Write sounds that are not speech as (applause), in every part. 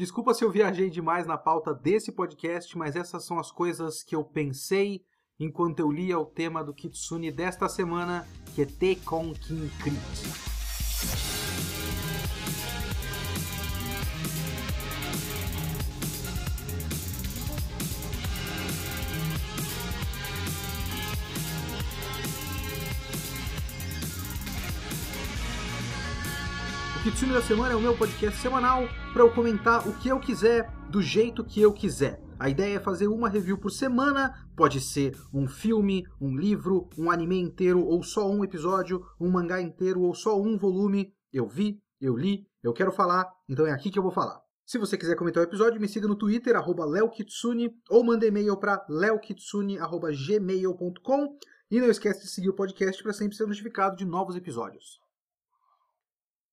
Desculpa se eu viajei demais na pauta desse podcast, mas essas são as coisas que eu pensei enquanto eu lia o tema do Kitsune desta semana, que é Tekon Kinkrit. Da Semana é o meu podcast semanal para eu comentar o que eu quiser, do jeito que eu quiser. A ideia é fazer uma review por semana, pode ser um filme, um livro, um anime inteiro ou só um episódio, um mangá inteiro ou só um volume. Eu vi, eu li, eu quero falar, então é aqui que eu vou falar. Se você quiser comentar o episódio, me siga no Twitter, arroba leokitsune, ou mande e-mail para leokitsune.gmail.com e não esquece de seguir o podcast para sempre ser notificado de novos episódios.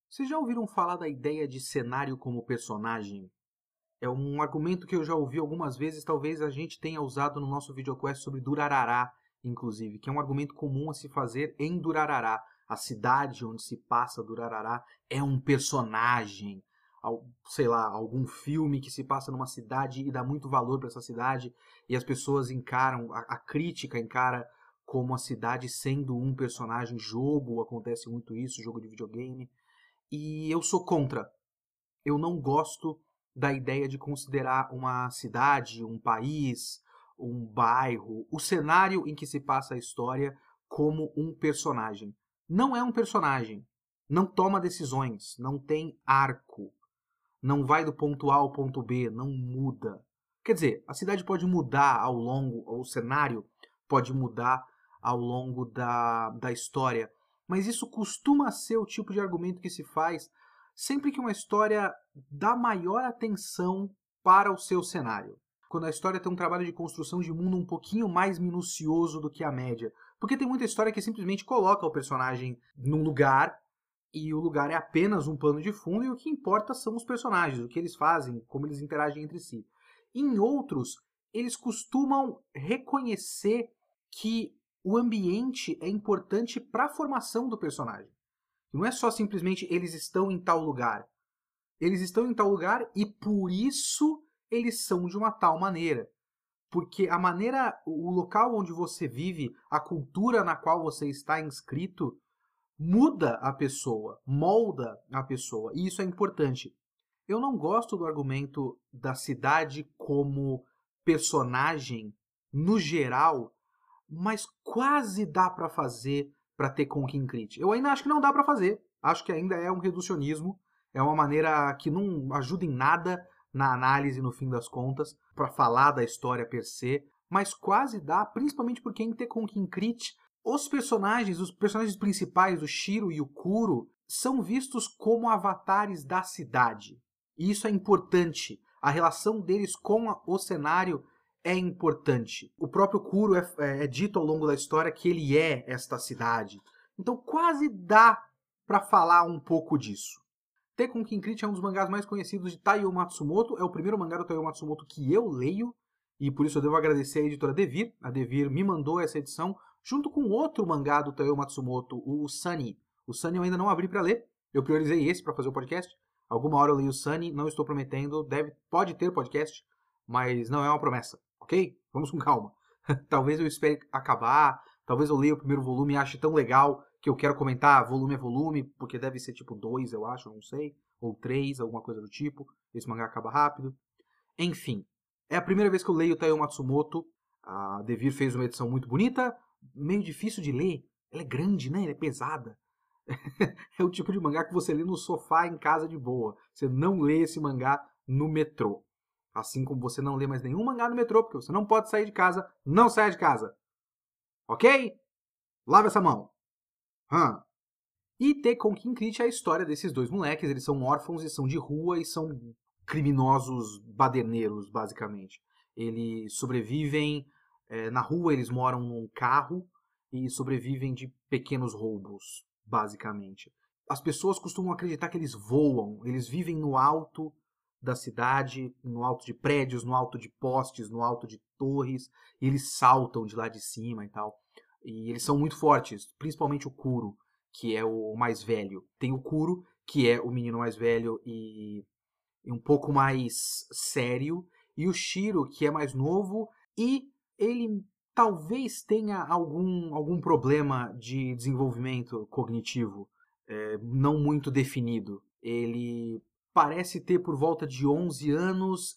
Vocês já ouviram falar da ideia de cenário como personagem? É um argumento que eu já ouvi algumas vezes, talvez a gente tenha usado no nosso videoquest sobre Durarará, inclusive, que é um argumento comum a se fazer em Durarará. A cidade onde se passa Durarará é um personagem, sei lá, algum filme que se passa numa cidade e dá muito valor para essa cidade e as pessoas encaram, a, a crítica encara como a cidade sendo um personagem. Jogo acontece muito isso, jogo de videogame. E eu sou contra. Eu não gosto da ideia de considerar uma cidade, um país, um bairro, o cenário em que se passa a história como um personagem. Não é um personagem. Não toma decisões, não tem arco, não vai do ponto A ao ponto B, não muda. Quer dizer, a cidade pode mudar ao longo, o cenário pode mudar ao longo da, da história, mas isso costuma ser o tipo de argumento que se faz sempre que uma história dá maior atenção para o seu cenário. Quando a história tem um trabalho de construção de mundo um pouquinho mais minucioso do que a média. Porque tem muita história que simplesmente coloca o personagem num lugar e o lugar é apenas um pano de fundo e o que importa são os personagens, o que eles fazem, como eles interagem entre si. Em outros, eles costumam reconhecer que o ambiente é importante para a formação do personagem. Não é só simplesmente eles estão em tal lugar. Eles estão em tal lugar e por isso eles são de uma tal maneira. Porque a maneira, o local onde você vive, a cultura na qual você está inscrito, muda a pessoa, molda a pessoa. E isso é importante. Eu não gosto do argumento da cidade como personagem, no geral, mas quase dá para fazer para ter Crit. Eu ainda acho que não dá para fazer. Acho que ainda é um reducionismo, é uma maneira que não ajuda em nada na análise no fim das contas para falar da história per se, mas quase dá, principalmente porque em Tekken Crit os personagens, os personagens principais, o Shiro e o Kuro, são vistos como avatares da cidade. E isso é importante. A relação deles com o cenário é importante. O próprio Kuro é, é, é, dito ao longo da história que ele é esta cidade. Então quase dá para falar um pouco disso. Tekken Kinkrit é um dos mangás mais conhecidos de Taiyo Matsumoto, é o primeiro mangá do Taiyo Matsumoto que eu leio, e por isso eu devo agradecer a editora Devir. A Devir me mandou essa edição, junto com outro mangá do Taiyo Matsumoto, o Sunny. O Sunny eu ainda não abri para ler, eu priorizei esse para fazer o podcast. Alguma hora eu leio o Sunny, não estou prometendo, deve, pode ter podcast, mas não é uma promessa ok? Vamos com calma. (laughs) talvez eu espere acabar, talvez eu leia o primeiro volume e ache tão legal que eu quero comentar volume a volume, porque deve ser tipo dois, eu acho, não sei, ou três, alguma coisa do tipo. Esse mangá acaba rápido. Enfim, é a primeira vez que eu leio o Matsumoto. A Devir fez uma edição muito bonita, meio difícil de ler. Ela é grande, né? Ela é pesada. (laughs) é o tipo de mangá que você lê no sofá em casa de boa. Você não lê esse mangá no metrô. Assim como você não lê mais nenhum mangá no metrô, porque você não pode sair de casa, não saia de casa. Ok? Lava essa mão. Hum. E Tekken Kinkrit é a história desses dois moleques. Eles são órfãos e são de rua e são criminosos baderneiros, basicamente. Eles sobrevivem é, na rua, eles moram num carro e sobrevivem de pequenos roubos, basicamente. As pessoas costumam acreditar que eles voam, eles vivem no alto da cidade, no alto de prédios, no alto de postes, no alto de torres, e eles saltam de lá de cima e tal. E eles são muito fortes, principalmente o Kuro, que é o mais velho. Tem o Kuro, que é o menino mais velho e um pouco mais sério, e o Shiro, que é mais novo, e ele talvez tenha algum, algum problema de desenvolvimento cognitivo é, não muito definido. Ele parece ter por volta de 11 anos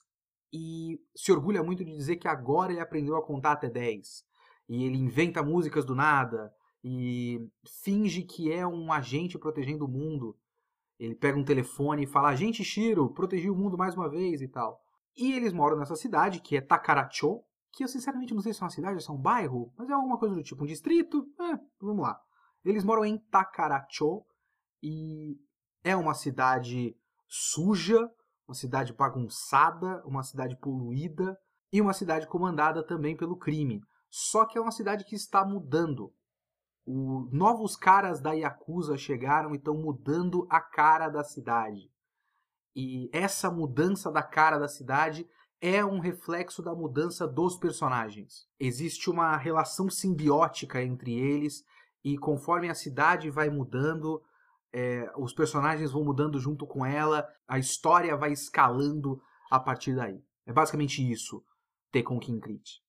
e se orgulha muito de dizer que agora ele aprendeu a contar até 10. E ele inventa músicas do nada e finge que é um agente protegendo o mundo. Ele pega um telefone e fala: Agente Shiro, protegi o mundo mais uma vez e tal. E eles moram nessa cidade, que é Takaracho, que eu sinceramente não sei se é uma cidade ou se é um bairro, mas é alguma coisa do tipo, um distrito. É, vamos lá. Eles moram em Takaracho e é uma cidade suja, uma cidade bagunçada, uma cidade poluída e uma cidade comandada também pelo crime. Só que é uma cidade que está mudando. O, novos caras da Yakuza chegaram e estão mudando a cara da cidade. E essa mudança da cara da cidade é um reflexo da mudança dos personagens. Existe uma relação simbiótica entre eles e conforme a cidade vai mudando, é, os personagens vão mudando junto com ela, a história vai escalando a partir daí. É basicamente isso, Tekken Kinkrit.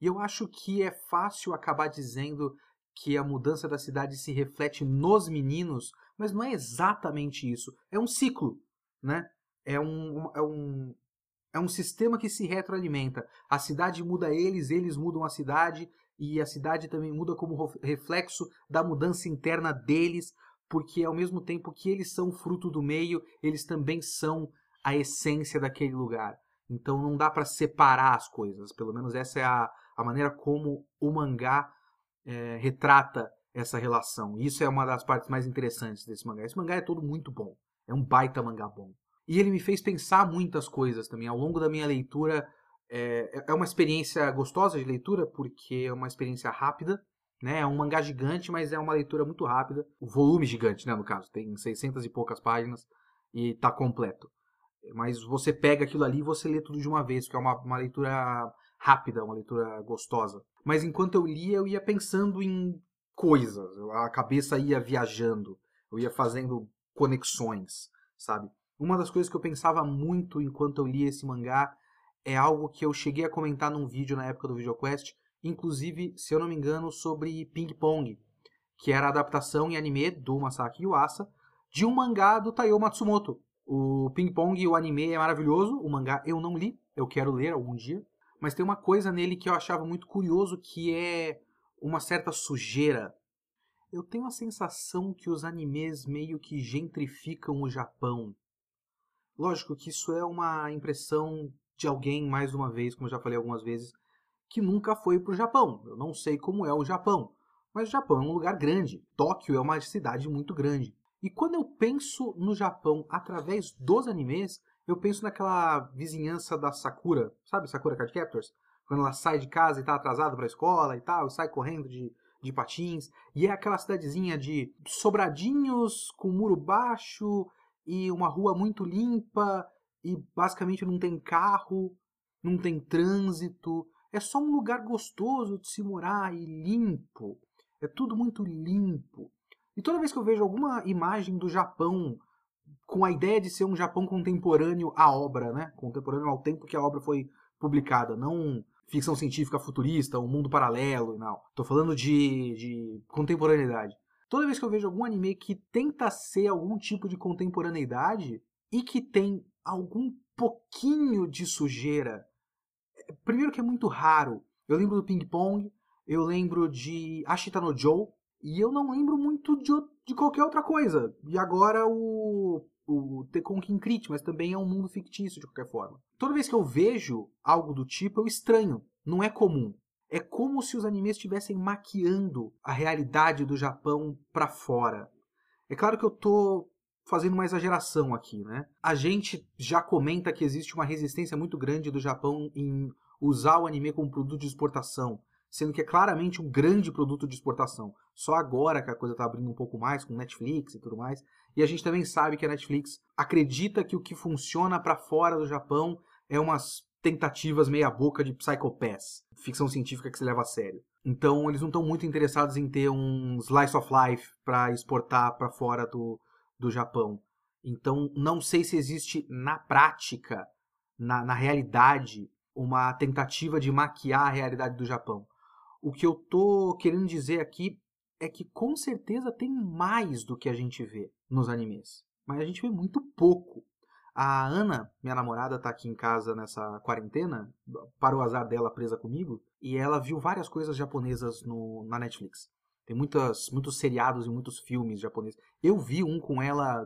E eu acho que é fácil acabar dizendo que a mudança da cidade se reflete nos meninos, mas não é exatamente isso. É um ciclo, né? É um, é um, é um sistema que se retroalimenta. A cidade muda eles, eles mudam a cidade, e a cidade também muda como reflexo da mudança interna deles, porque ao mesmo tempo que eles são fruto do meio, eles também são a essência daquele lugar. Então não dá para separar as coisas. Pelo menos essa é a, a maneira como o mangá é, retrata essa relação. Isso é uma das partes mais interessantes desse mangá. Esse mangá é todo muito bom. É um baita mangá bom. E ele me fez pensar muitas coisas também. Ao longo da minha leitura, é, é uma experiência gostosa de leitura, porque é uma experiência rápida. Né? É um mangá gigante, mas é uma leitura muito rápida. O volume gigante, né, no caso. Tem 600 e poucas páginas e está completo. Mas você pega aquilo ali e você lê tudo de uma vez, que é uma, uma leitura rápida, uma leitura gostosa. Mas enquanto eu lia, eu ia pensando em coisas. A cabeça ia viajando. Eu ia fazendo conexões, sabe? Uma das coisas que eu pensava muito enquanto eu lia esse mangá é algo que eu cheguei a comentar num vídeo na época do VideoQuest, inclusive, se eu não me engano, sobre Ping Pong, que era a adaptação em anime do Masaki Yuasa de um mangá do Taiyo Matsumoto. O Ping Pong, o anime é maravilhoso, o mangá eu não li, eu quero ler algum dia, mas tem uma coisa nele que eu achava muito curioso que é uma certa sujeira. Eu tenho a sensação que os animes meio que gentrificam o Japão. Lógico que isso é uma impressão de alguém, mais uma vez, como eu já falei algumas vezes, que nunca foi para o Japão. Eu não sei como é o Japão, mas o Japão é um lugar grande. Tóquio é uma cidade muito grande. E quando eu penso no Japão através dos animes, eu penso naquela vizinhança da Sakura, sabe Sakura Card Captors? Quando ela sai de casa e está atrasada para a escola e tal, sai correndo de, de patins. E é aquela cidadezinha de sobradinhos com muro baixo e uma rua muito limpa e basicamente não tem carro, não tem trânsito, é só um lugar gostoso de se morar e limpo. É tudo muito limpo. E toda vez que eu vejo alguma imagem do Japão com a ideia de ser um Japão contemporâneo à obra, né? Contemporâneo ao tempo que a obra foi publicada, não ficção científica futurista, um mundo paralelo e não. Tô falando de, de contemporaneidade. Toda vez que eu vejo algum anime que tenta ser algum tipo de contemporaneidade e que tem algum pouquinho de sujeira. Primeiro que é muito raro. Eu lembro do Ping Pong, eu lembro de Ashita no Joe, e eu não lembro muito de, de qualquer outra coisa. E agora o, o Tekken Crit, mas também é um mundo fictício de qualquer forma. Toda vez que eu vejo algo do tipo, eu estranho. Não é comum. É como se os animes estivessem maquiando a realidade do Japão para fora. É claro que eu tô fazendo uma exageração aqui, né? A gente já comenta que existe uma resistência muito grande do Japão em usar o anime como produto de exportação, sendo que é claramente um grande produto de exportação. Só agora que a coisa está abrindo um pouco mais com Netflix e tudo mais. E a gente também sabe que a Netflix acredita que o que funciona para fora do Japão é umas tentativas meia boca de psychopaths, ficção científica que se leva a sério. Então eles não estão muito interessados em ter um slice of life para exportar para fora do, do Japão. Então, não sei se existe na prática, na, na realidade, uma tentativa de maquiar a realidade do Japão. O que eu tô querendo dizer aqui é que com certeza tem mais do que a gente vê nos animes. Mas a gente vê muito pouco. A Ana, minha namorada, tá aqui em casa nessa quarentena, para o azar dela presa comigo, e ela viu várias coisas japonesas no, na Netflix. Tem muitas, muitos seriados e muitos filmes japoneses. Eu vi um com ela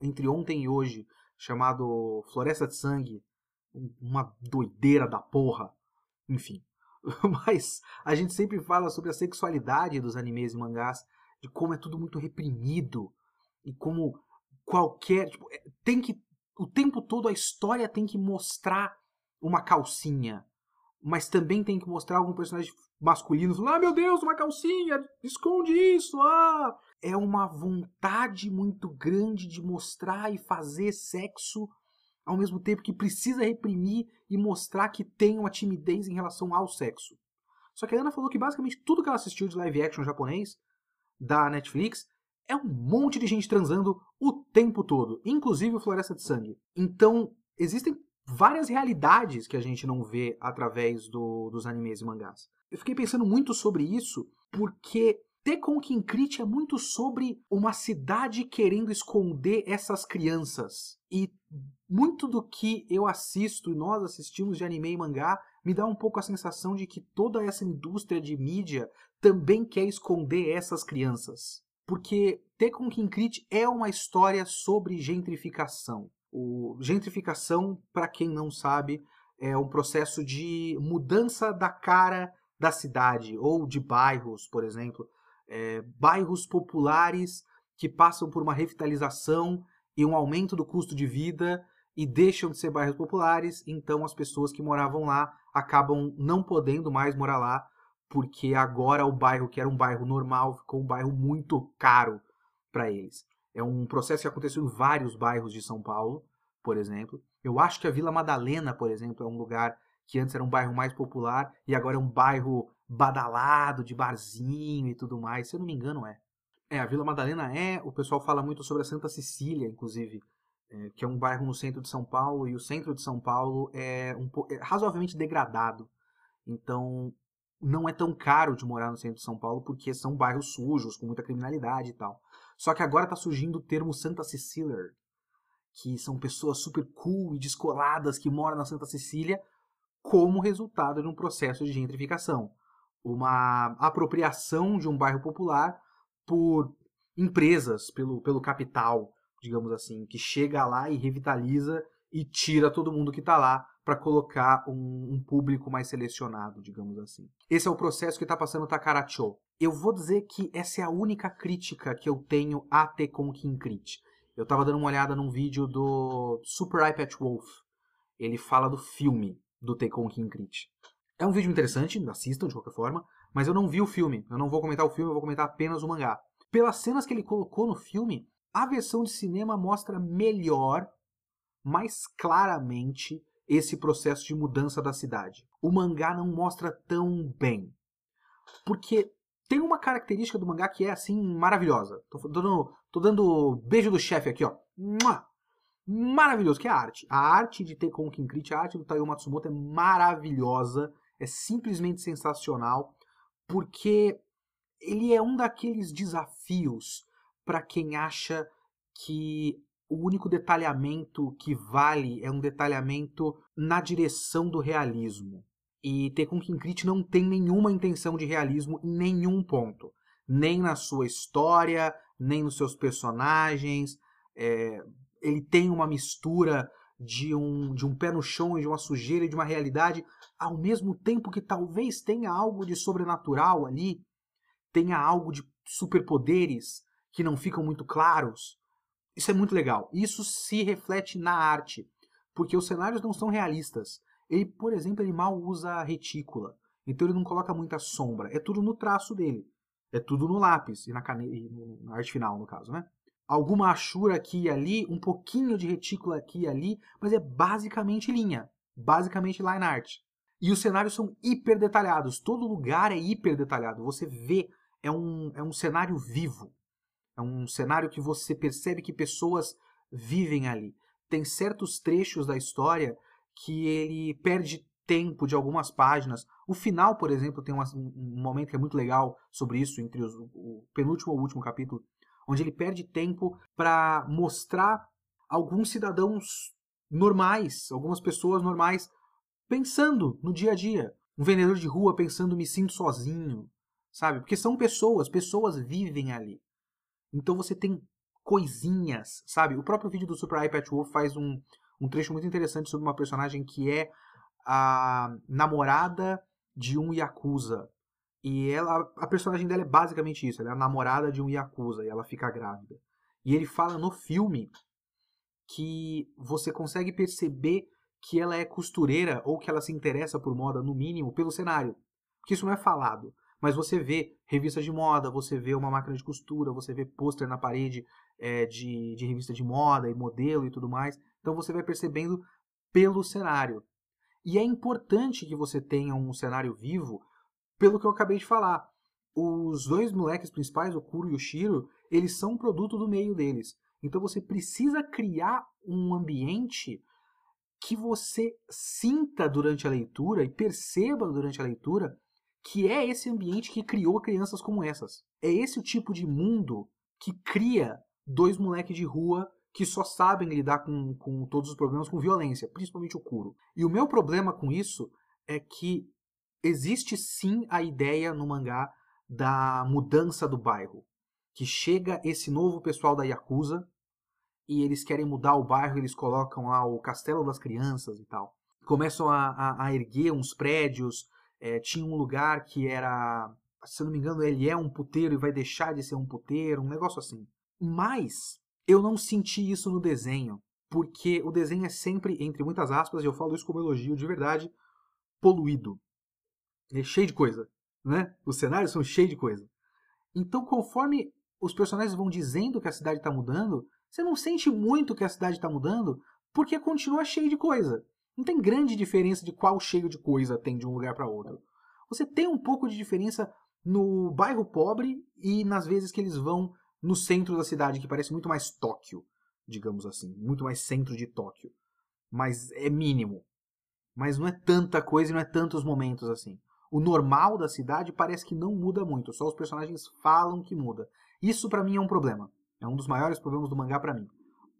entre ontem e hoje, chamado Floresta de Sangue. Uma doideira da porra. Enfim. (laughs) Mas a gente sempre fala sobre a sexualidade dos animes e mangás, de como é tudo muito reprimido e como qualquer. Tipo, é, tem que. O tempo todo a história tem que mostrar uma calcinha. Mas também tem que mostrar algum personagem masculino falando: Ah, meu Deus, uma calcinha! Esconde isso! Ah! É uma vontade muito grande de mostrar e fazer sexo ao mesmo tempo que precisa reprimir e mostrar que tem uma timidez em relação ao sexo. Só que a Ana falou que basicamente tudo que ela assistiu de live action japonês da Netflix é um monte de gente transando o tempo todo, inclusive o Floresta de Sangue. Então, existem várias realidades que a gente não vê através do, dos animes e mangás. Eu fiquei pensando muito sobre isso porque Tekon Kinkrit é muito sobre uma cidade querendo esconder essas crianças. E muito do que eu assisto e nós assistimos de anime e mangá me dá um pouco a sensação de que toda essa indústria de mídia também quer esconder essas crianças. Porque Tekon Kinkrit é uma história sobre gentrificação. O gentrificação, para quem não sabe, é um processo de mudança da cara da cidade ou de bairros, por exemplo, é, bairros populares que passam por uma revitalização e um aumento do custo de vida e deixam de ser bairros populares, então as pessoas que moravam lá acabam não podendo mais morar lá porque agora o bairro que era um bairro normal ficou um bairro muito caro para eles. É um processo que aconteceu em vários bairros de São Paulo, por exemplo. Eu acho que a Vila Madalena, por exemplo, é um lugar que antes era um bairro mais popular e agora é um bairro badalado, de barzinho e tudo mais. Se eu não me engano, é. É, a Vila Madalena é. O pessoal fala muito sobre a Santa Cecília, inclusive, é, que é um bairro no centro de São Paulo e o centro de São Paulo é, um, é razoavelmente degradado. Então, não é tão caro de morar no centro de São Paulo porque são bairros sujos, com muita criminalidade e tal. Só que agora está surgindo o termo Santa Cecília, que são pessoas super cool e descoladas que moram na Santa Cecília como resultado de um processo de gentrificação. Uma apropriação de um bairro popular por empresas, pelo, pelo capital, digamos assim, que chega lá e revitaliza e tira todo mundo que está lá para colocar um, um, público mais selecionado, digamos assim. Esse é o processo que está passando o Takaracho. Eu vou dizer que essa é a única crítica que eu tenho a Tekon Kinkrit. Eu estava dando uma olhada num vídeo do Super iPad Wolf. Ele fala do filme do Tekon Kinkrit. É um vídeo interessante, assistam de qualquer forma, mas eu não vi o filme. Eu não vou comentar o filme, eu vou comentar apenas o mangá. Pelas cenas que ele colocou no filme, a versão de cinema mostra melhor, mais claramente, esse processo de mudança da cidade. O mangá não mostra tão bem. Porque tem uma característica do mangá que é assim maravilhosa. Tô, dando, tô dando beijo do chefe aqui, ó. Maravilhoso, que é a arte. A arte de Tekkon Kinkrit, a arte do Taiyo Matsumoto é maravilhosa, é simplesmente sensacional, porque ele é um daqueles desafios para quem acha que o único detalhamento que vale é um detalhamento na direção do realismo. E Tekken Kinkrit não tem nenhuma intenção de realismo em nenhum ponto. Nem na sua história, nem nos seus personagens. É, ele tem uma mistura de um, de um pé no chão e de uma sujeira e de uma realidade, ao mesmo tempo que talvez tenha algo de sobrenatural ali, tenha algo de superpoderes que não ficam muito claros. Isso é muito legal. Isso se reflete na arte, porque os cenários não são realistas. Ele, por exemplo, ele mal usa retícula, então ele não coloca muita sombra. É tudo no traço dele. É tudo no lápis e na, e na arte final, no caso, né? Alguma achura aqui e ali, um pouquinho de retícula aqui e ali, mas é basicamente linha. Basicamente line art. E os cenários são hiper detalhados. Todo lugar é hiper detalhado. Você vê, é um, é um cenário vivo. É um cenário que você percebe que pessoas vivem ali. Tem certos trechos da história que ele perde tempo de algumas páginas. O final, por exemplo, tem um, um momento que é muito legal sobre isso, entre os, o penúltimo e o último capítulo, onde ele perde tempo para mostrar alguns cidadãos normais, algumas pessoas normais, pensando no dia a dia. Um vendedor de rua pensando, me sinto sozinho, sabe? Porque são pessoas, pessoas vivem ali. Então você tem coisinhas, sabe? O próprio vídeo do Super iPad Wolf faz um, um trecho muito interessante sobre uma personagem que é a namorada de um Yakuza. E ela, a personagem dela é basicamente isso, ela é a namorada de um Yakuza e ela fica grávida. E ele fala no filme que você consegue perceber que ela é costureira ou que ela se interessa por moda, no mínimo, pelo cenário. Porque isso não é falado. Mas você vê revistas de moda, você vê uma máquina de costura, você vê pôster na parede é, de, de revista de moda e modelo e tudo mais. Então você vai percebendo pelo cenário. E é importante que você tenha um cenário vivo, pelo que eu acabei de falar. Os dois moleques principais, o Kuro e o Shiro, eles são um produto do meio deles. Então você precisa criar um ambiente que você sinta durante a leitura e perceba durante a leitura que é esse ambiente que criou crianças como essas. É esse o tipo de mundo que cria dois moleques de rua que só sabem lidar com, com todos os problemas com violência, principalmente o Kuro. E o meu problema com isso é que existe sim a ideia no mangá da mudança do bairro que chega esse novo pessoal da Yakuza e eles querem mudar o bairro, eles colocam lá o Castelo das Crianças e tal. Começam a, a, a erguer uns prédios. É, tinha um lugar que era, se eu não me engano, ele é um puteiro e vai deixar de ser um puteiro, um negócio assim. Mas eu não senti isso no desenho, porque o desenho é sempre, entre muitas aspas, e eu falo isso como elogio de verdade, poluído. É cheio de coisa, né? Os cenários são cheios de coisa. Então, conforme os personagens vão dizendo que a cidade está mudando, você não sente muito que a cidade está mudando, porque continua cheio de coisa. Não tem grande diferença de qual cheio de coisa tem de um lugar para outro. Você tem um pouco de diferença no bairro pobre e nas vezes que eles vão no centro da cidade, que parece muito mais Tóquio, digamos assim, muito mais centro de Tóquio. Mas é mínimo. Mas não é tanta coisa e não é tantos momentos assim. O normal da cidade parece que não muda muito, só os personagens falam que muda. Isso para mim é um problema. É um dos maiores problemas do mangá para mim.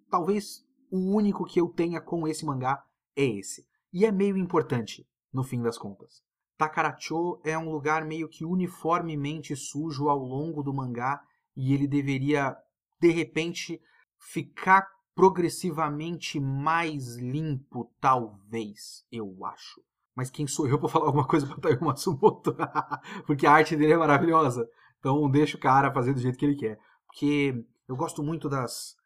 Talvez o único que eu tenha com esse mangá é esse. E é meio importante, no fim das contas. Takaracho é um lugar meio que uniformemente sujo ao longo do mangá e ele deveria, de repente, ficar progressivamente mais limpo, talvez, eu acho. Mas quem sou eu para falar alguma coisa para Taiyo Matsumoto? (laughs) Porque a arte dele é maravilhosa. Então deixa o cara fazer do jeito que ele quer. Porque eu gosto muito das,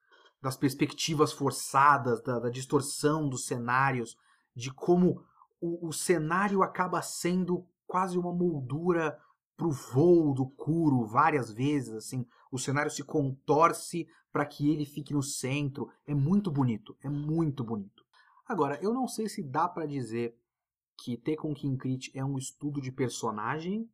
das perspectivas forçadas, da, da distorção dos cenários, de como o, o, cenário acaba sendo quase uma moldura para o voo do Kuro várias vezes, assim, o cenário se contorce para que ele fique no centro. É muito bonito, é muito bonito. Agora, eu não sei se dá para dizer que Tekken Kinkrit é um estudo de personagem,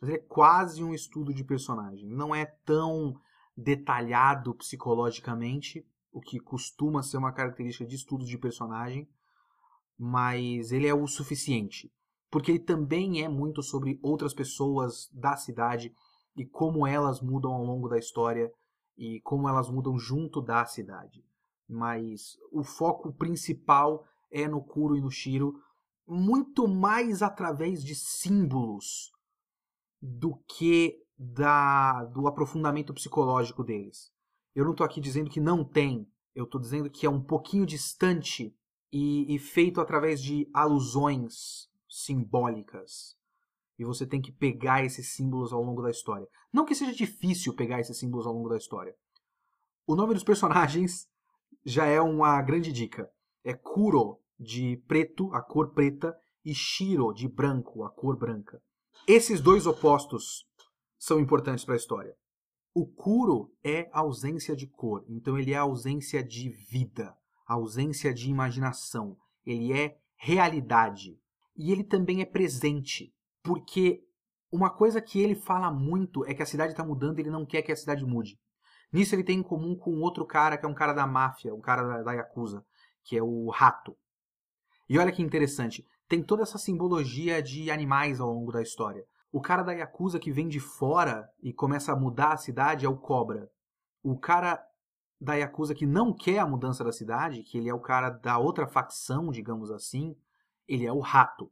mas é quase um estudo de personagem. Não é tão detalhado psicologicamente, o que costuma ser uma característica de estudos de personagem, mas ele é o suficiente, porque ele também é muito sobre outras pessoas da cidade e como elas mudam ao longo da história e como elas mudam junto da cidade. Mas o foco principal é no Kuro e no Shiro, muito mais através de símbolos do que da, do aprofundamento psicológico deles. Eu não estou aqui dizendo que não tem, eu estou dizendo que é um pouquinho distante e, e feito através de alusões simbólicas. E você tem que pegar esses símbolos ao longo da história. Não que seja difícil pegar esses símbolos ao longo da história. O nome dos personagens (laughs) já é uma grande dica. É Kuro, de preto, a cor preta, e Shiro, de branco, a cor branca. Esses dois opostos são importantes para a história. O Kuro é ausência de cor, então ele é ausência de vida, ausência de imaginação. Ele é realidade. E ele também é presente, porque uma coisa que ele fala muito é que a cidade está mudando e ele não quer que a cidade mude. Nisso ele tem em comum com outro cara que é um cara da máfia, um cara da, da Yakuza, que é o Rato. E olha que interessante, tem toda essa simbologia de animais ao longo da história. O cara da Yakuza que vem de fora e começa a mudar a cidade é o Cobra. O cara da Yakuza que não quer a mudança da cidade, que ele é o cara da outra facção, digamos assim, ele é o Rato.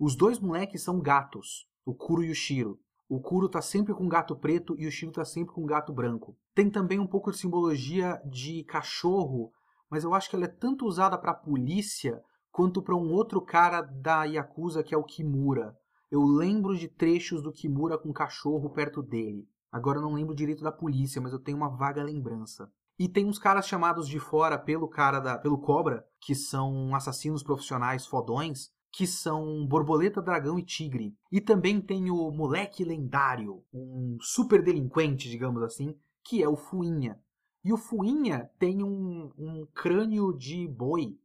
Os dois moleques são gatos, o Kuro e o Shiro. O Kuro tá sempre com gato preto e o Shiro tá sempre com gato branco. Tem também um pouco de simbologia de cachorro, mas eu acho que ela é tanto usada para polícia quanto para um outro cara da Yakuza que é o Kimura. Eu lembro de trechos do Kimura com cachorro perto dele. Agora eu não lembro direito da polícia, mas eu tenho uma vaga lembrança. E tem uns caras chamados de fora pelo cara da, pelo Cobra, que são assassinos profissionais fodões, que são Borboleta, Dragão e Tigre. E também tem o Moleque Lendário, um super delinquente, digamos assim, que é o Fuinha. E o Fuinha tem um, um crânio de boi,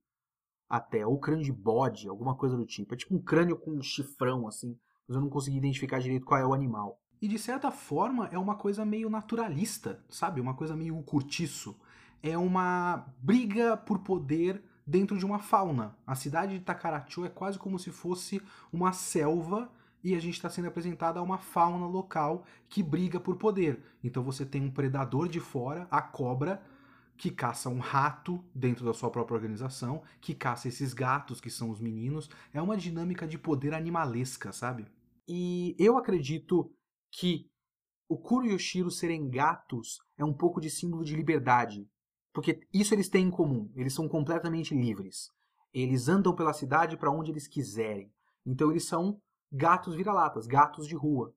até, ou crânio de bode, alguma coisa do tipo. É tipo um crânio com um chifrão, assim, mas eu não consegui identificar direito qual é o animal. E de certa forma é uma coisa meio naturalista, sabe? Uma coisa meio curtiço. É uma briga por poder dentro de uma fauna. A cidade de Takarachu é quase como se fosse uma selva e a gente está sendo apresentado a uma fauna local que briga por poder. Então você tem um predador de fora, a cobra, que caça um rato dentro da sua própria organização, que caça esses gatos que são os meninos. É uma dinâmica de poder animalesca, sabe? E eu acredito que o Kuro e o Shiro serem gatos é um pouco de símbolo de liberdade, porque isso eles têm em comum. Eles são completamente livres. Eles andam pela cidade para onde eles quiserem. Então eles são gatos vira-latas, gatos de rua.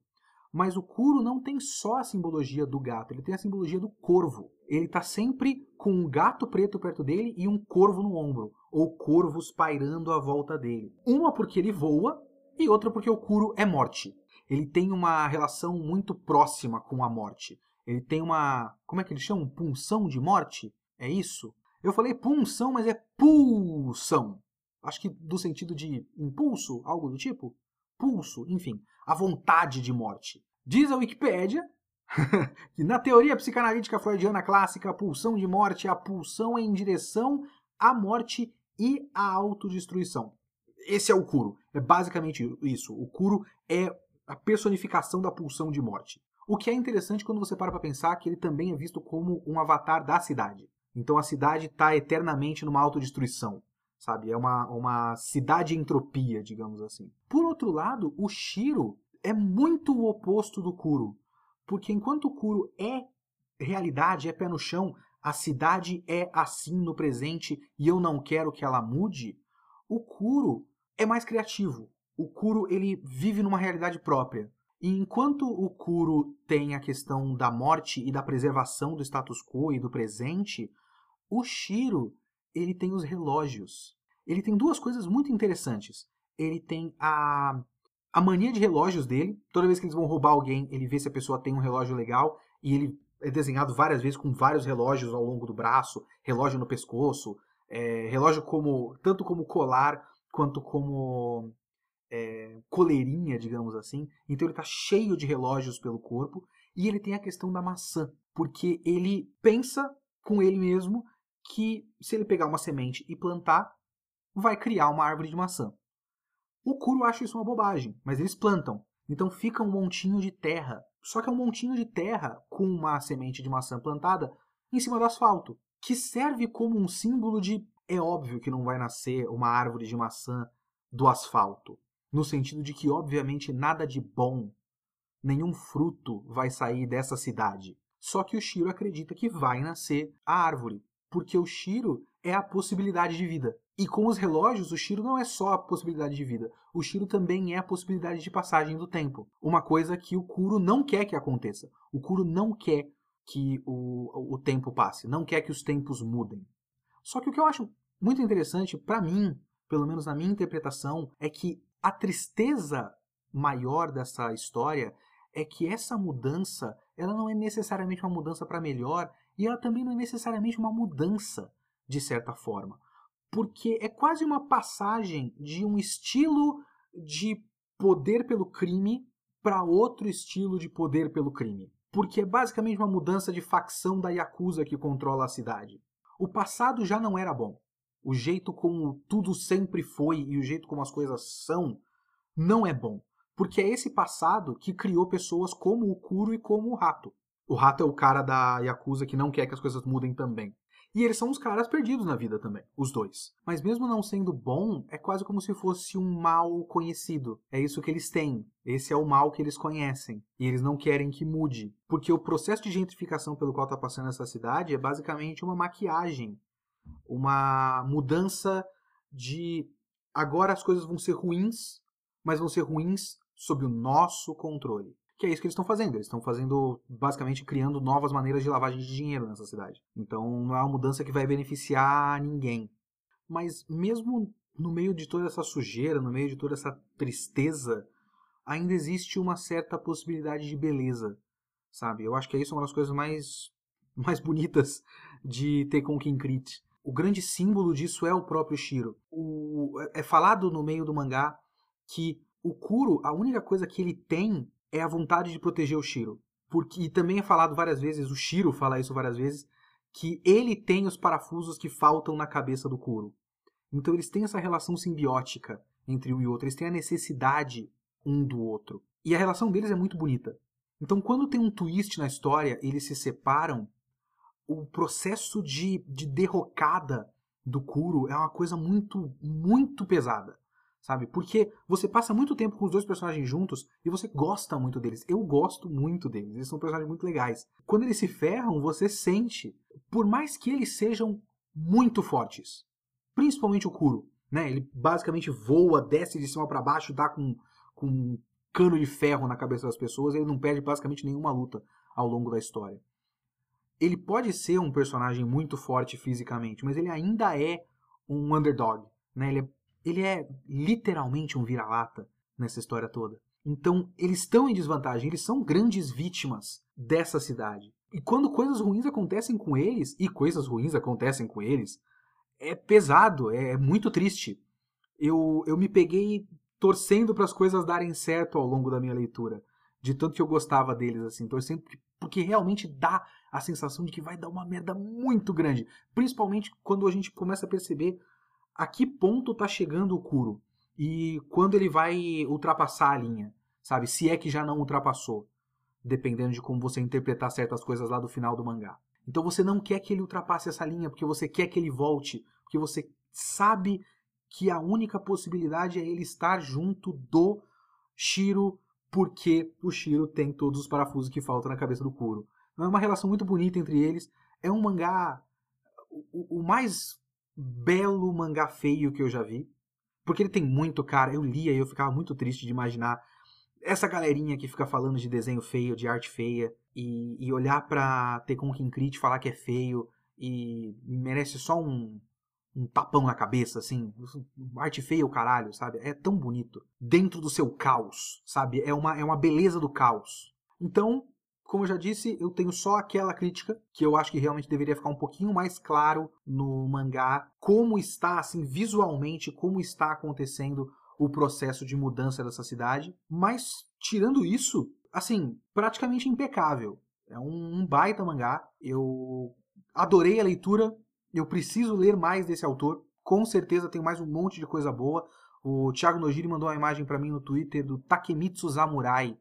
Mas o Kuro não tem só a simbologia do gato, ele tem a simbologia do corvo. Ele está sempre com um gato preto perto dele e um corvo no ombro, ou corvos pairando à volta dele. Uma porque ele voa e outra porque o Kuro é morte. Ele tem uma relação muito próxima com a morte. Ele tem uma, como é que eles chamam? Punção de morte? É isso? Eu falei punção, mas é pulsão. Acho que do sentido de impulso, algo do tipo. Pulso, enfim, a vontade de morte. Diz a Wikipédia (laughs) na teoria psicanalítica freudiana clássica, a pulsão de morte é a pulsão em direção à morte e à autodestruição. Esse é o Kuro. É basicamente isso. O Kuro é a personificação da pulsão de morte. O que é interessante quando você para para pensar que ele também é visto como um avatar da cidade. Então a cidade está eternamente numa autodestruição, sabe? É uma, uma cidade entropia, digamos assim. Por outro lado, o Shiro é muito o oposto do Kuro, porque enquanto o Kuro é realidade, é pé no chão, a cidade é assim no presente e eu não quero que ela mude, o Kuro é mais criativo. O Kuro ele vive numa realidade própria. E enquanto o Kuro tem a questão da morte e da preservação do status quo e do presente, o Shiro, ele tem os relógios. Ele tem duas coisas muito interessantes. Ele tem a, a mania de relógios dele. Toda vez que eles vão roubar alguém, ele vê se a pessoa tem um relógio legal. E ele é desenhado várias vezes com vários relógios ao longo do braço, relógio no pescoço, é, relógio como tanto como colar quanto como é, coleirinha, digamos assim. Então ele está cheio de relógios pelo corpo. E ele tem a questão da maçã, porque ele pensa com ele mesmo que se ele pegar uma semente e plantar, vai criar uma árvore de maçã. O Kuro acha isso uma bobagem, mas eles plantam. Então fica um montinho de terra. Só que é um montinho de terra com uma semente de maçã plantada em cima do asfalto, que serve como um símbolo de é óbvio que não vai nascer uma árvore de maçã do asfalto, no sentido de que obviamente nada de bom, nenhum fruto vai sair dessa cidade. Só que o Shiro acredita que vai nascer a árvore porque o Shiro é a possibilidade de vida. E com os relógios, o Shiro não é só a possibilidade de vida. O Shiro também é a possibilidade de passagem do tempo. Uma coisa que o Kuro não quer que aconteça. O Kuro não quer que o, o tempo passe, não quer que os tempos mudem. Só que o que eu acho muito interessante, para mim, pelo menos na minha interpretação, é que a tristeza maior dessa história é que essa mudança ela não é necessariamente uma mudança para melhor, e ela também não é necessariamente uma mudança, de certa forma. Porque é quase uma passagem de um estilo de poder pelo crime para outro estilo de poder pelo crime. porque é basicamente uma mudança de facção da Yakuza que controla a cidade. O passado já não era bom. O jeito como tudo sempre foi e o jeito como as coisas são não é bom. Porque é esse passado que criou pessoas como o Kuro e como o Rato. O Rato é o cara da Yakuza que não quer que as coisas mudem também. E eles são uns caras perdidos na vida também, os dois. Mas mesmo não sendo bom, é quase como se fosse um mal conhecido. É isso que eles têm. Esse é o mal que eles conhecem. E eles não querem que mude. Porque o processo de gentrificação pelo qual está passando essa cidade é basicamente uma maquiagem. Uma mudança de agora as coisas vão ser ruins, mas vão ser ruins sob o nosso controle que é isso que eles estão fazendo. Eles estão fazendo, basicamente, criando novas maneiras de lavagem de dinheiro nessa cidade. Então não é uma mudança que vai beneficiar ninguém. Mas mesmo no meio de toda essa sujeira, no meio de toda essa tristeza, ainda existe uma certa possibilidade de beleza, sabe? Eu acho que é isso uma das coisas mais, (laughs) mais bonitas de Tekken Kinkrit. O grande símbolo disso é o próprio Shiro. O, é falado no meio do mangá que o Kuro, a única coisa que ele tem é a vontade de proteger o Shiro. Porque, e também é falado várias vezes, o Shiro fala isso várias vezes, que ele tem os parafusos que faltam na cabeça do Kuro. Então eles têm essa relação simbiótica entre um e outro, eles têm a necessidade um do outro. E a relação deles é muito bonita. Então quando tem um twist na história, eles se separam, o processo de, de derrocada do Kuro é uma coisa muito, muito pesada sabe? Porque você passa muito tempo com os dois personagens juntos e você gosta muito deles. Eu gosto muito deles, eles são personagens muito legais. Quando eles se ferram, você sente, por mais que eles sejam muito fortes, principalmente o Kuro, né? Ele basicamente voa, desce de cima para baixo, dá com, com um cano de ferro na cabeça das pessoas, ele não perde basicamente nenhuma luta ao longo da história. Ele pode ser um personagem muito forte fisicamente, mas ele ainda é um underdog, né? Ele é ele é literalmente um vira-lata nessa história toda. Então, eles estão em desvantagem, eles são grandes vítimas dessa cidade. E quando coisas ruins acontecem com eles, e coisas ruins acontecem com eles, é pesado, é muito triste. Eu, eu me peguei torcendo para as coisas darem certo ao longo da minha leitura. De tanto que eu gostava deles, assim, torcendo porque realmente dá a sensação de que vai dar uma merda muito grande. Principalmente quando a gente começa a perceber a que ponto está chegando o Kuro e quando ele vai ultrapassar a linha, sabe? Se é que já não ultrapassou, dependendo de como você interpretar certas coisas lá do final do mangá. Então você não quer que ele ultrapasse essa linha porque você quer que ele volte, porque você sabe que a única possibilidade é ele estar junto do Shiro, porque o Shiro tem todos os parafusos que faltam na cabeça do Kuro. Então, é uma relação muito bonita entre eles. É um mangá o, o mais belo mangá feio que eu já vi. Porque ele tem muito cara. Eu lia e eu ficava muito triste de imaginar essa galerinha que fica falando de desenho feio, de arte feia, e, e olhar pra Tekon Kinkrit e falar que é feio e, e merece só um, um tapão na cabeça, assim. Arte feia o caralho, sabe? É tão bonito. Dentro do seu caos, sabe? É uma, é uma beleza do caos. Então, como eu já disse, eu tenho só aquela crítica que eu acho que realmente deveria ficar um pouquinho mais claro no mangá como está assim visualmente, como está acontecendo o processo de mudança dessa cidade. Mas tirando isso, assim, praticamente impecável. É um, um baita mangá. Eu adorei a leitura. Eu preciso ler mais desse autor. Com certeza tem mais um monte de coisa boa. O Thiago Nojiri mandou uma imagem para mim no Twitter do Takemitsu Samurai,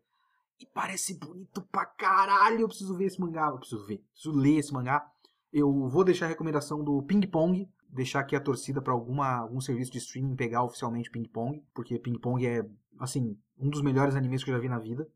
e parece bonito pra caralho. Eu preciso ver esse mangá. Eu preciso ver. Preciso ler esse mangá. Eu vou deixar a recomendação do Ping Pong. Deixar aqui a torcida para algum serviço de streaming pegar oficialmente Ping Pong. Porque Ping Pong é, assim, um dos melhores animes que eu já vi na vida.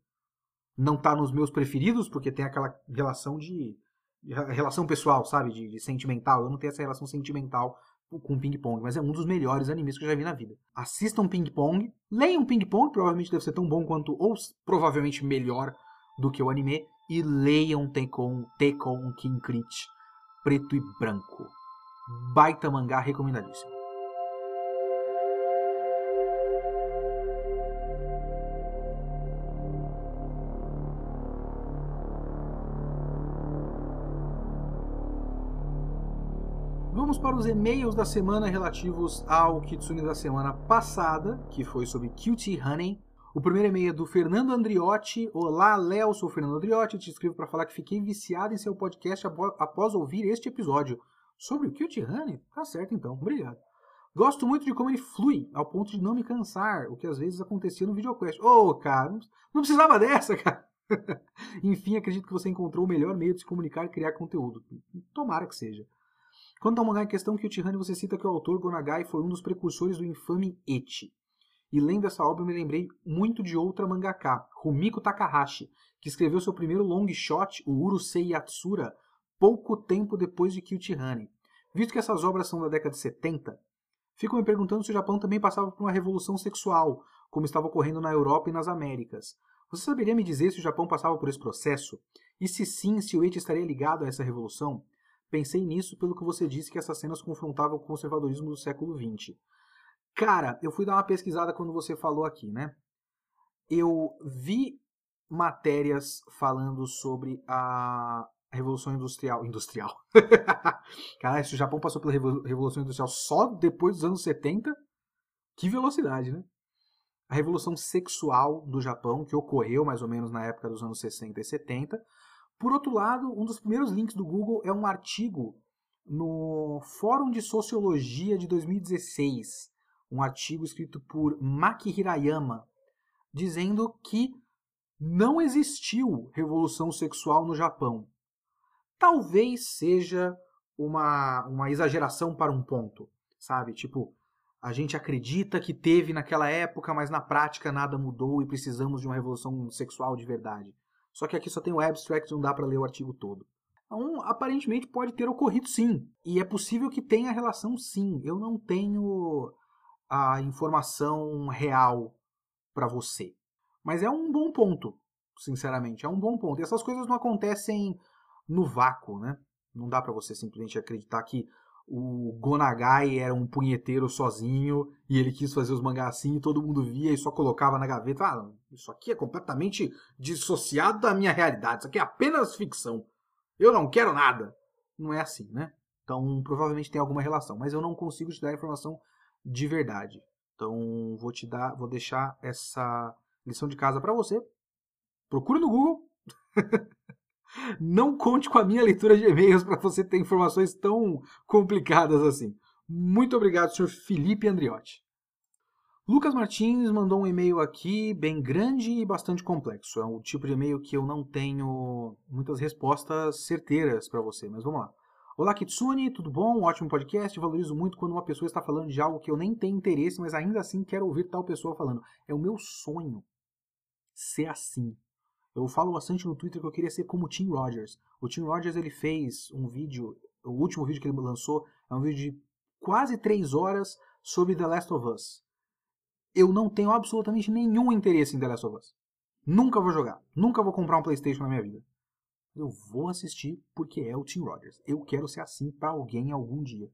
Não tá nos meus preferidos, porque tem aquela relação de. relação pessoal, sabe? De, de sentimental. Eu não tenho essa relação sentimental com Ping Pong, mas é um dos melhores animes que eu já vi na vida. Assistam Ping Pong, leiam Ping Pong, provavelmente deve ser tão bom quanto, ou provavelmente melhor do que o anime, e leiam Tekken, Tekken Kinkrit, preto e branco. Baita mangá recomendadíssimo. Vamos para os e-mails da semana relativos ao Kitsune da semana passada, que foi sobre Cutie Honey. O primeiro e-mail é do Fernando Andriotti. Olá, Léo, sou o Fernando Andriotti. Te escrevo para falar que fiquei viciado em seu podcast após ouvir este episódio. Sobre o Cute Honey? Tá certo então, obrigado. Gosto muito de como ele flui, ao ponto de não me cansar, o que às vezes acontecia no VideoQuest. Ô, oh, cara, não precisava dessa, (laughs) cara. Enfim, acredito que você encontrou o melhor meio de se comunicar e criar conteúdo. Tomara que seja. Quanto ao mangá em questão, Kyuchihane, você cita que o autor Gonagai foi um dos precursores do infame Eti. E lendo essa obra, me lembrei muito de outra mangaka, Rumiko Takahashi, que escreveu seu primeiro long shot, o Urusei Yatsura, pouco tempo depois de Kyuchihane. Visto que essas obras são da década de 70, fico me perguntando se o Japão também passava por uma revolução sexual, como estava ocorrendo na Europa e nas Américas. Você saberia me dizer se o Japão passava por esse processo? E se sim, se o Eti estaria ligado a essa revolução? Pensei nisso pelo que você disse que essas cenas confrontavam o conservadorismo do século XX. Cara, eu fui dar uma pesquisada quando você falou aqui, né? Eu vi matérias falando sobre a Revolução Industrial. Industrial. (laughs) Cara, se o Japão passou pela Revolução Industrial só depois dos anos 70, que velocidade, né? A Revolução Sexual do Japão, que ocorreu mais ou menos na época dos anos 60 e 70. Por outro lado, um dos primeiros links do Google é um artigo no Fórum de Sociologia de 2016 um artigo escrito por Maki Hirayama, dizendo que não existiu revolução sexual no Japão. Talvez seja uma, uma exageração para um ponto, sabe? Tipo, a gente acredita que teve naquela época, mas na prática nada mudou e precisamos de uma revolução sexual de verdade. Só que aqui só tem o abstract, não dá para ler o artigo todo. Então, aparentemente pode ter ocorrido sim. E é possível que tenha relação sim. Eu não tenho a informação real para você. Mas é um bom ponto, sinceramente, é um bom ponto. E essas coisas não acontecem no vácuo, né? Não dá para você simplesmente acreditar que o Gonagai era um punheteiro sozinho e ele quis fazer os mangás assim e todo mundo via e só colocava na gaveta. Ah, isso aqui é completamente dissociado da minha realidade. Isso aqui é apenas ficção. Eu não quero nada. Não é assim, né? Então, provavelmente tem alguma relação, mas eu não consigo te dar informação de verdade. Então, vou te dar, vou deixar essa lição de casa para você. Procure no Google. (laughs) Não conte com a minha leitura de e-mails para você ter informações tão complicadas assim. Muito obrigado, senhor Felipe Andriotti. Lucas Martins mandou um e-mail aqui bem grande e bastante complexo. É um tipo de e-mail que eu não tenho muitas respostas certeiras para você, mas vamos lá. Olá, Kitsune, tudo bom? ótimo podcast. Valorizo muito quando uma pessoa está falando de algo que eu nem tenho interesse, mas ainda assim quero ouvir tal pessoa falando. É o meu sonho ser assim. Eu falo bastante no Twitter que eu queria ser como o Tim Rogers. O Tim Rogers ele fez um vídeo, o último vídeo que ele lançou é um vídeo de quase 3 horas sobre The Last of Us. Eu não tenho absolutamente nenhum interesse em The Last of Us. Nunca vou jogar. Nunca vou comprar um PlayStation na minha vida. Eu vou assistir porque é o Tim Rogers. Eu quero ser assim para alguém algum dia.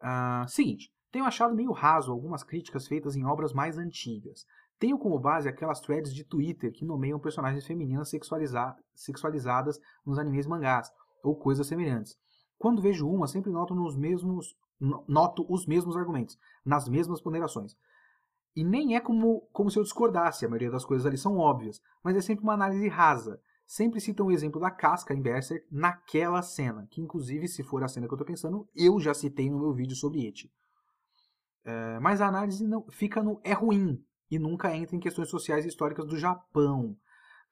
Uh, seguinte, tenho achado meio raso algumas críticas feitas em obras mais antigas. Tenho como base aquelas threads de Twitter que nomeiam personagens femininas sexualiza sexualizadas nos animes mangás, ou coisas semelhantes. Quando vejo uma, sempre noto, nos mesmos, noto os mesmos argumentos, nas mesmas ponderações. E nem é como, como se eu discordasse, a maioria das coisas ali são óbvias, mas é sempre uma análise rasa sempre citam o exemplo da casca em Berserk naquela cena, que inclusive, se for a cena que eu estou pensando, eu já citei no meu vídeo sobre Eti. É, mas a análise não, fica no é ruim e nunca entra em questões sociais e históricas do Japão.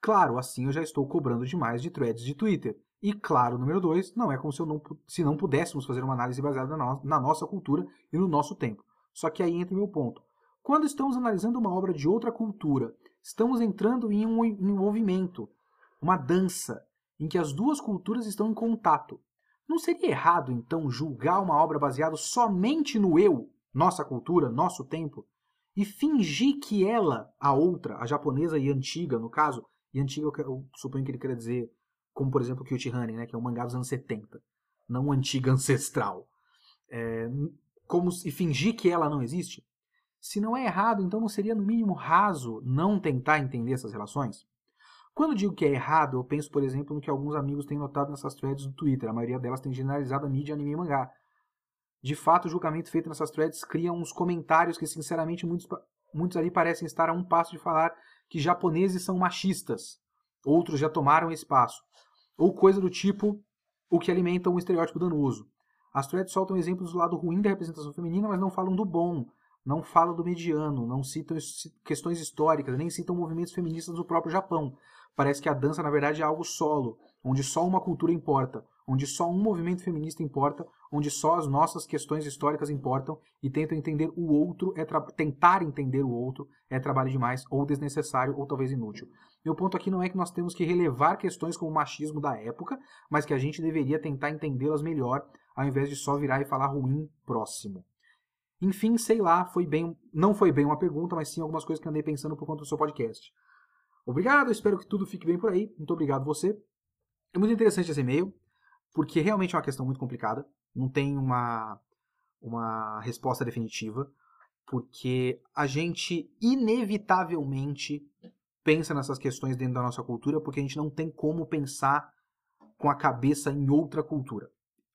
Claro, assim eu já estou cobrando demais de threads de Twitter. E claro, número dois, não é como se, não, se não pudéssemos fazer uma análise baseada na, na nossa cultura e no nosso tempo. Só que aí entra o meu ponto. Quando estamos analisando uma obra de outra cultura, estamos entrando em um envolvimento, uma dança em que as duas culturas estão em contato. Não seria errado, então, julgar uma obra baseada somente no eu, nossa cultura, nosso tempo, e fingir que ela, a outra, a japonesa e antiga, no caso, e antiga eu, eu suponho que ele queria dizer, como por exemplo Kyuchihane, né, que é um mangá dos anos 70, não antiga ancestral, é, como e fingir que ela não existe? Se não é errado, então não seria no mínimo raso não tentar entender essas relações? Quando digo que é errado, eu penso, por exemplo, no que alguns amigos têm notado nessas threads do Twitter. A maioria delas tem generalizado a mídia anime e mangá. De fato, o julgamento feito nessas threads cria uns comentários que, sinceramente, muitos, muitos ali parecem estar a um passo de falar que japoneses são machistas, outros já tomaram espaço, ou coisa do tipo o que alimenta um estereótipo danoso. As threads soltam exemplos do lado ruim da representação feminina, mas não falam do bom, não falam do mediano, não citam questões históricas, nem citam movimentos feministas do próprio Japão. Parece que a dança, na verdade, é algo solo, onde só uma cultura importa, onde só um movimento feminista importa, onde só as nossas questões históricas importam e tentam entender o outro é tentar entender o outro é trabalho demais ou desnecessário ou talvez inútil. Meu ponto aqui não é que nós temos que relevar questões como o machismo da época, mas que a gente deveria tentar entendê-las melhor ao invés de só virar e falar ruim próximo. Enfim, sei lá, foi bem, não foi bem uma pergunta, mas sim algumas coisas que andei pensando por conta do seu podcast. Obrigado, espero que tudo fique bem por aí. Muito obrigado você. É muito interessante esse e-mail porque realmente é uma questão muito complicada, não tem uma, uma resposta definitiva, porque a gente inevitavelmente pensa nessas questões dentro da nossa cultura, porque a gente não tem como pensar com a cabeça em outra cultura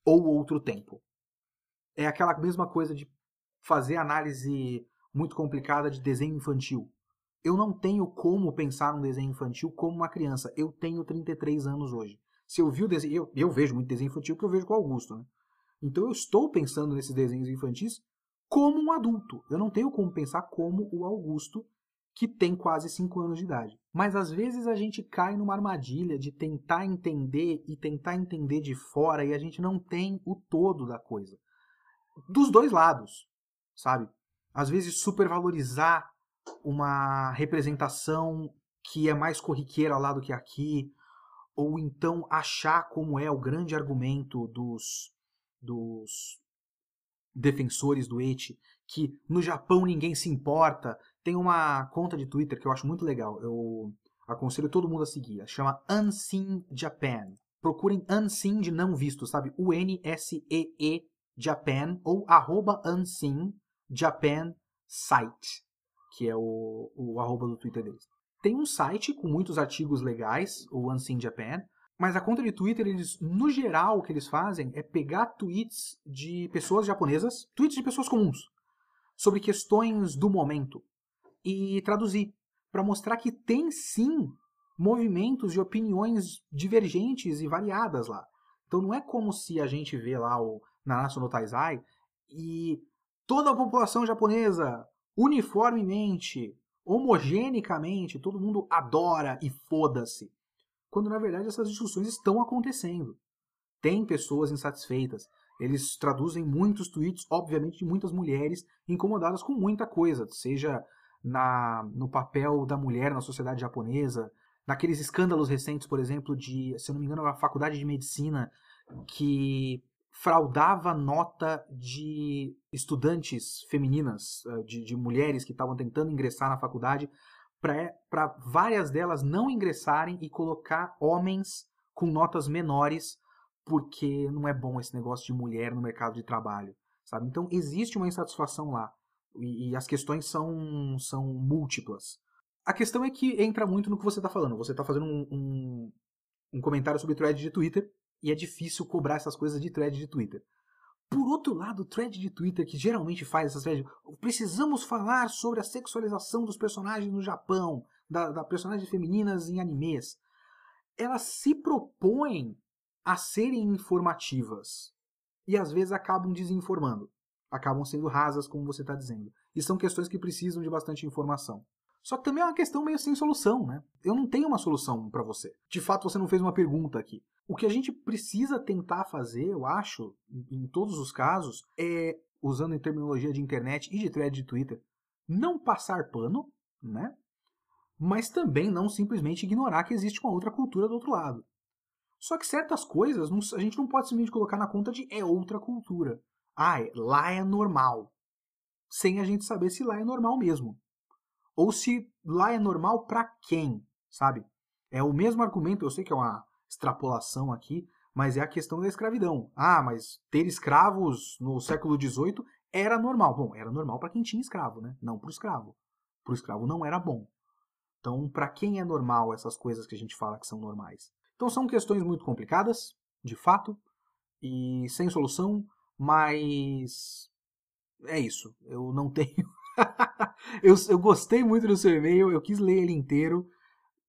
ou outro tempo. É aquela mesma coisa de fazer análise muito complicada de desenho infantil. Eu não tenho como pensar num desenho infantil como uma criança. Eu tenho 33 anos hoje. Se eu vi o desenho, eu, eu vejo muito desenho infantil que eu vejo com o Augusto, né? Então eu estou pensando nesses desenhos infantis como um adulto. Eu não tenho como pensar como o Augusto, que tem quase 5 anos de idade. Mas às vezes a gente cai numa armadilha de tentar entender e tentar entender de fora e a gente não tem o todo da coisa. Dos dois lados, sabe? Às vezes supervalorizar uma representação que é mais corriqueira lá do que aqui, ou então achar como é o grande argumento dos, dos defensores do eti, que no Japão ninguém se importa. Tem uma conta de Twitter que eu acho muito legal, eu aconselho todo mundo a seguir, chama Unseen Japan. Procurem Unseen de não visto, sabe? U-N-S-E-E Japan ou arroba Unseen Japan Site, que é o, o arroba do Twitter deles. Tem um site com muitos artigos legais, o Unseen Japan, mas a conta de Twitter, eles, no geral, o que eles fazem é pegar tweets de pessoas japonesas, tweets de pessoas comuns, sobre questões do momento, e traduzir, para mostrar que tem sim movimentos e opiniões divergentes e variadas lá. Então não é como se a gente vê lá o Nanatsu no Taizai e toda a população japonesa uniformemente homogeneamente, todo mundo adora e foda-se. Quando na verdade essas discussões estão acontecendo. Tem pessoas insatisfeitas. Eles traduzem muitos tweets, obviamente, de muitas mulheres incomodadas com muita coisa, seja na, no papel da mulher na sociedade japonesa, naqueles escândalos recentes, por exemplo, de, se eu não me engano, a faculdade de medicina que fraudava nota de estudantes femininas, eh, de, de mulheres que estavam tentando ingressar na faculdade, para várias delas não ingressarem e colocar homens com notas menores, porque não é bom esse negócio de mulher no mercado de trabalho. Sabe? Então existe uma insatisfação lá. E, e as questões são, são múltiplas. A questão é que entra muito no que você está falando. Você está fazendo um, um, um comentário sobre thread de Twitter e é difícil cobrar essas coisas de thread de Twitter. Por outro lado, o thread de Twitter que geralmente faz essas threads, precisamos falar sobre a sexualização dos personagens no Japão, da, da personagens femininas em animes. Elas se propõem a serem informativas e às vezes acabam desinformando, acabam sendo rasas, como você está dizendo. E são questões que precisam de bastante informação. Só que também é uma questão meio sem solução, né? Eu não tenho uma solução para você. De fato, você não fez uma pergunta aqui. O que a gente precisa tentar fazer, eu acho, em todos os casos, é, usando em terminologia de internet e de thread de Twitter, não passar pano, né? Mas também não simplesmente ignorar que existe uma outra cultura do outro lado. Só que certas coisas a gente não pode simplesmente colocar na conta de é outra cultura. Ah, é, lá é normal. Sem a gente saber se lá é normal mesmo. Ou se lá é normal para quem, sabe? É o mesmo argumento, eu sei que é uma extrapolação aqui, mas é a questão da escravidão. Ah, mas ter escravos no século XVIII era normal. Bom, era normal para quem tinha escravo, né? Não para o escravo. Para o escravo não era bom. Então, para quem é normal essas coisas que a gente fala que são normais? Então, são questões muito complicadas, de fato, e sem solução, mas é isso. Eu não (laughs) tenho eu, eu gostei muito do seu e-mail, eu quis ler ele inteiro,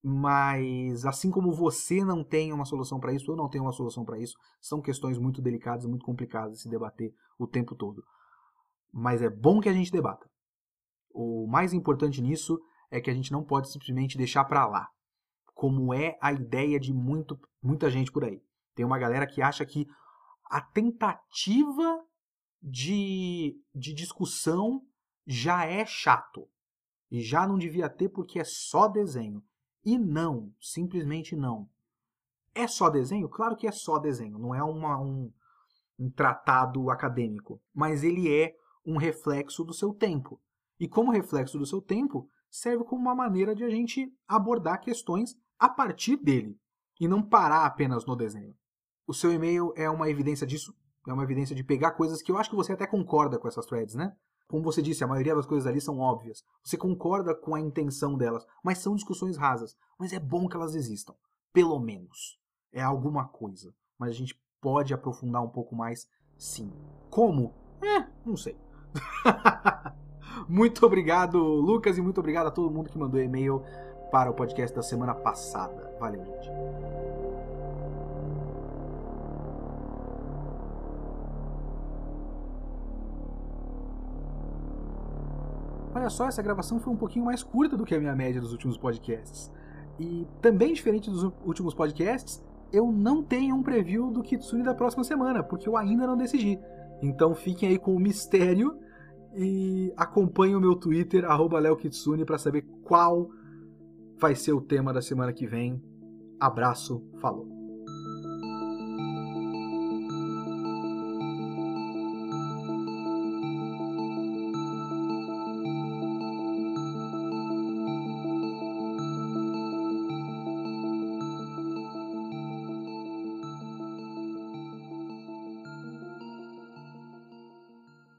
mas assim como você não tem uma solução para isso, eu não tenho uma solução para isso. São questões muito delicadas muito complicadas de se debater o tempo todo. Mas é bom que a gente debata. O mais importante nisso é que a gente não pode simplesmente deixar para lá, como é a ideia de muito, muita gente por aí. Tem uma galera que acha que a tentativa de, de discussão já é chato. E já não devia ter porque é só desenho. E não, simplesmente não. É só desenho? Claro que é só desenho, não é uma, um, um tratado acadêmico. Mas ele é um reflexo do seu tempo. E como reflexo do seu tempo, serve como uma maneira de a gente abordar questões a partir dele e não parar apenas no desenho. O seu e-mail é uma evidência disso, é uma evidência de pegar coisas que eu acho que você até concorda com essas threads, né? Como você disse, a maioria das coisas ali são óbvias. Você concorda com a intenção delas, mas são discussões rasas. Mas é bom que elas existam. Pelo menos. É alguma coisa. Mas a gente pode aprofundar um pouco mais, sim. Como? É, não sei. (laughs) muito obrigado, Lucas, e muito obrigado a todo mundo que mandou e-mail para o podcast da semana passada. Valeu, gente. Olha só, essa gravação foi um pouquinho mais curta do que a minha média dos últimos podcasts. E também diferente dos últimos podcasts, eu não tenho um preview do Kitsune da próxima semana, porque eu ainda não decidi. Então fiquem aí com o mistério e acompanhem o meu Twitter, LeoKitsune, para saber qual vai ser o tema da semana que vem. Abraço, falou!